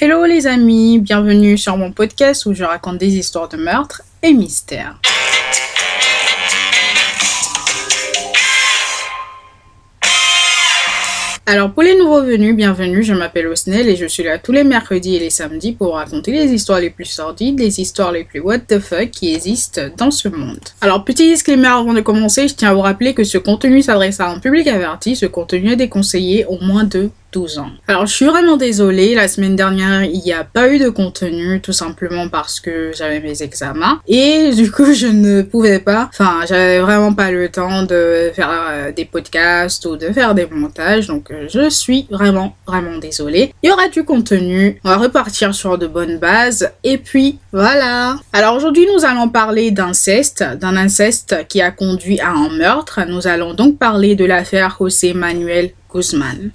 Hello les amis, bienvenue sur mon podcast où je raconte des histoires de meurtres et mystères. Alors pour les nouveaux venus, bienvenue, je m'appelle Osnel et je suis là tous les mercredis et les samedis pour raconter les histoires les plus sordides, les histoires les plus what the fuck qui existent dans ce monde. Alors petit disclaimer avant de commencer, je tiens à vous rappeler que ce contenu s'adresse à un public averti, ce contenu est déconseillé au moins de 12 ans. Alors je suis vraiment désolée, la semaine dernière il n'y a pas eu de contenu tout simplement parce que j'avais mes examens et du coup je ne pouvais pas, enfin j'avais vraiment pas le temps de faire euh, des podcasts ou de faire des montages donc euh, je suis vraiment vraiment désolée. Il y aura du contenu, on va repartir sur de bonnes bases et puis voilà. Alors aujourd'hui nous allons parler d'inceste, d'un inceste qui a conduit à un meurtre. Nous allons donc parler de l'affaire José Manuel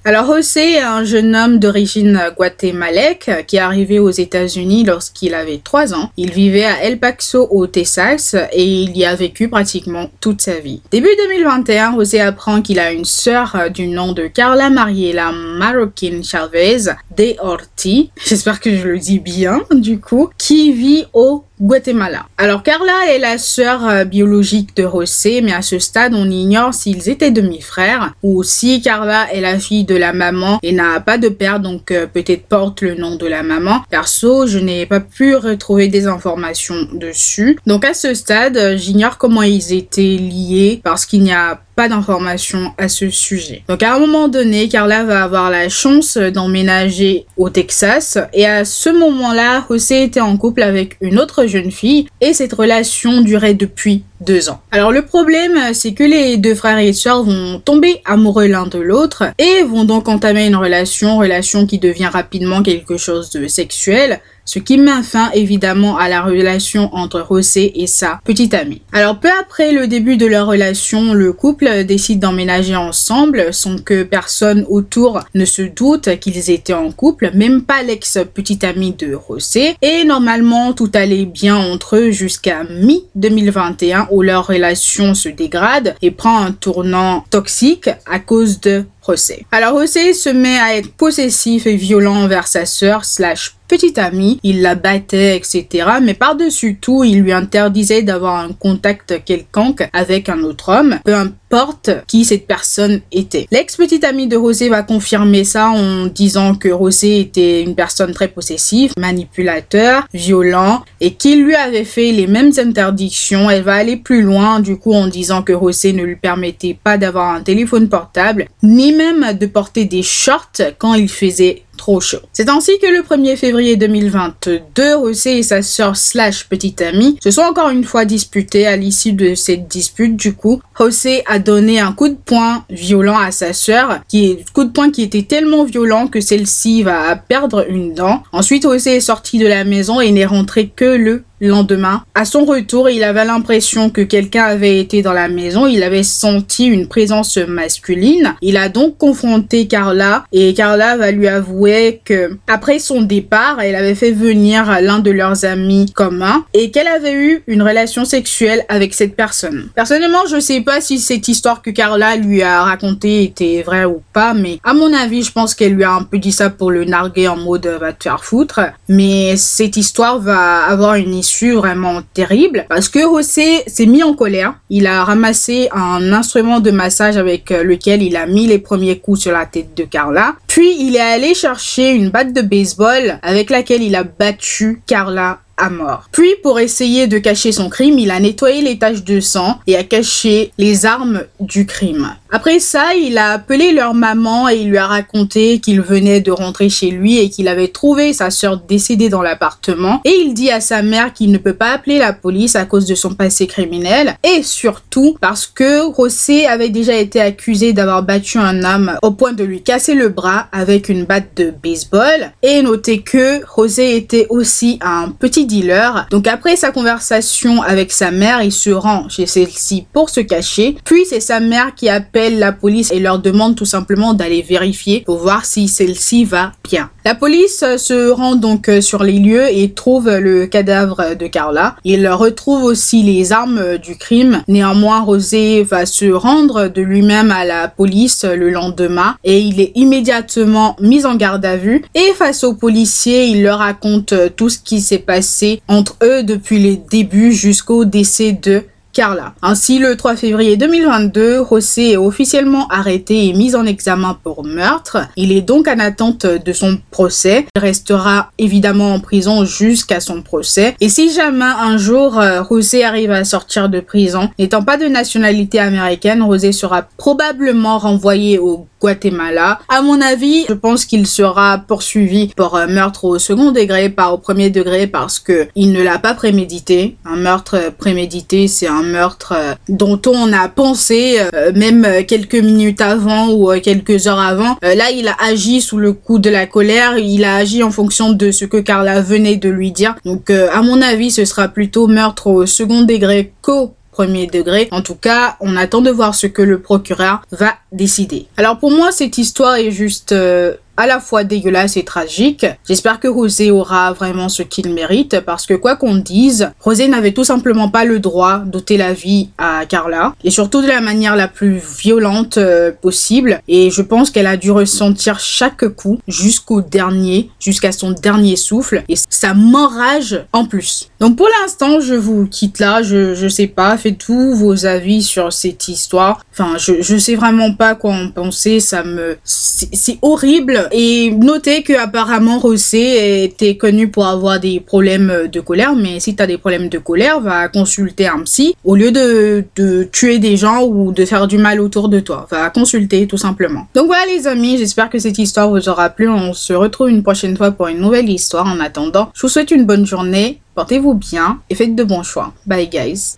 Alors José est un jeune homme d'origine guatémalèque qui est arrivé aux États-Unis lorsqu'il avait 3 ans. Il vivait à El Paso au Texas et il y a vécu pratiquement toute sa vie. Début 2021, José apprend qu'il a une sœur du nom de Carla Mariela Marroquin Chavez de Orti, j'espère que je le dis bien du coup, qui vit au Guatemala. Alors Carla est la sœur euh, biologique de José, mais à ce stade on ignore s'ils étaient demi-frères ou si Carla est la fille de la maman et n'a pas de père donc euh, peut-être porte le nom de la maman. Perso, je n'ai pas pu retrouver des informations dessus. Donc à ce stade, euh, j'ignore comment ils étaient liés parce qu'il n'y a d'informations à ce sujet. Donc à un moment donné, Carla va avoir la chance d'emménager au Texas et à ce moment-là, José était en couple avec une autre jeune fille et cette relation durait depuis deux ans. Alors le problème, c'est que les deux frères et sœurs vont tomber amoureux l'un de l'autre et vont donc entamer une relation, relation qui devient rapidement quelque chose de sexuel, ce qui met fin évidemment à la relation entre José et sa petite amie. Alors peu après le début de leur relation, le couple décide d'emménager ensemble sans que personne autour ne se doute qu'ils étaient en couple, même pas l'ex-petite amie de José. Et normalement tout allait bien entre eux jusqu'à mi-2021 où leur relation se dégrade et prend un tournant toxique à cause de José. Alors José se met à être possessif et violent envers sa sœur slash petite amie, il la battait, etc. Mais par-dessus tout, il lui interdisait d'avoir un contact quelconque avec un autre homme, peu importe qui cette personne était. L'ex-petite amie de Rosé va confirmer ça en disant que Rosé était une personne très possessive, manipulateur, violent et qu'il lui avait fait les mêmes interdictions. Elle va aller plus loin du coup en disant que Rosé ne lui permettait pas d'avoir un téléphone portable, ni même de porter des shorts quand il faisait C'est ainsi que le 1er février 2022, José et sa sœur slash petite amie se sont encore une fois disputés. À l'issue de cette dispute, du coup, José a donné un coup de poing violent à sa sœur, qui est coup de poing qui était tellement violent que celle-ci va perdre une dent. Ensuite, José est sorti de la maison et n'est rentré que le lendemain. À son retour, il avait l'impression que quelqu'un avait été dans la maison, il avait senti une présence masculine. Il a donc confronté Carla et Carla va lui avouer que après son départ, elle avait fait venir l'un de leurs amis communs et qu'elle avait eu une relation sexuelle avec cette personne. Personnellement, je sais pas si cette histoire que Carla lui a racontée était vraie ou pas, mais à mon avis, je pense qu'elle lui a un peu dit ça pour le narguer en mode va te faire foutre. Mais cette histoire va avoir une histoire vraiment terrible parce que José s'est mis en colère. Il a ramassé un instrument de massage avec euh, lequel il a mis les premiers coups sur la tête de Carla. Puis il est allé chercher une batte de baseball avec laquelle il a battu Carla mort. Puis, pour essayer de cacher son crime, il a nettoyé les taches de sang et a caché les armes du crime. Après ça, il a appelé leur maman et il lui a raconté qu'il venait de rentrer chez lui et qu'il avait trouvé sa sœur décédée dans l'appartement. Et il dit à sa mère qu'il ne peut pas appeler la police à cause de son passé criminel et surtout parce que José avait déjà été accusé d'avoir battu un homme au point de lui casser le bras avec une batte de baseball. Et notez que José était aussi un petit Donc après sa conversation avec sa mère, il se rend chez celle-ci pour se cacher. Puis c'est sa mère qui appelle la police et leur demande tout simplement d'aller vérifier pour voir si celle-ci va bien. La police se rend donc sur les lieux et trouve le cadavre de Carla. Il retrouve aussi les armes du crime. Néanmoins, Rosé va se rendre de lui-même à la police le lendemain et il est immédiatement mis en garde à vue. Et face aux policiers, il leur raconte tout ce qui s'est passé entre eux depuis les débuts jusqu'au décès de Carla. Ainsi, le 3 février 2022, José est officiellement arrêté et mis en examen pour meurtre. Il est donc en attente de son procès. Il restera évidemment en prison jusqu'à son procès. Et si jamais un jour euh, José arrive à sortir de prison, n'étant pas de nationalité américaine, José sera probablement renvoyé au Guatemala. À mon avis, je pense qu'il sera poursuivi pour meurtre au second degré, pas au premier degré, parce que il ne l'a pas prémédité. Un meurtre prémédité, c'est un meurtre euh, dont on a pensé euh, même quelques minutes avant ou euh, quelques heures avant. là, il a agi sous le coup de la colère. Il a agi en fonction de ce que Carla venait de lui dire. Donc, à mon avis, ce sera plutôt meurtre au second degré qu'au degré. En tout cas, on attend de voir ce que le procureur va décider. Alors pour moi, cette histoire est juste euh, à la fois dégueulasse et tragique. J'espère que Rosé aura vraiment ce qu'il mérite parce que quoi qu'on dise, Rosé n'avait tout simplement pas le droit d'ôter la vie à Carla et surtout de la manière la plus violente euh, possible et je pense qu'elle a dû ressentir chaque coup jusqu'au dernier, jusqu'à son dernier souffle et ça m'enrage en plus. Donc pour l'instant, je vous quitte là, je, je sais pas, faites tous vos avis sur cette histoire. Enfin, je, je sais vraiment pas quoi en penser, ça me... C'est horrible et notez que apparemment Rosé était connu pour avoir des problèmes de colère, mais si tu as des problèmes de colère, va consulter un psy au lieu de, de tuer des gens ou de faire du mal autour de toi. Va consulter tout simplement. Donc voilà les amis, j'espère que cette histoire vous aura plu. On se retrouve une prochaine fois pour une nouvelle histoire. En attendant, je vous souhaite une bonne journée, portez-vous bien et faites de bons choix. Bye guys.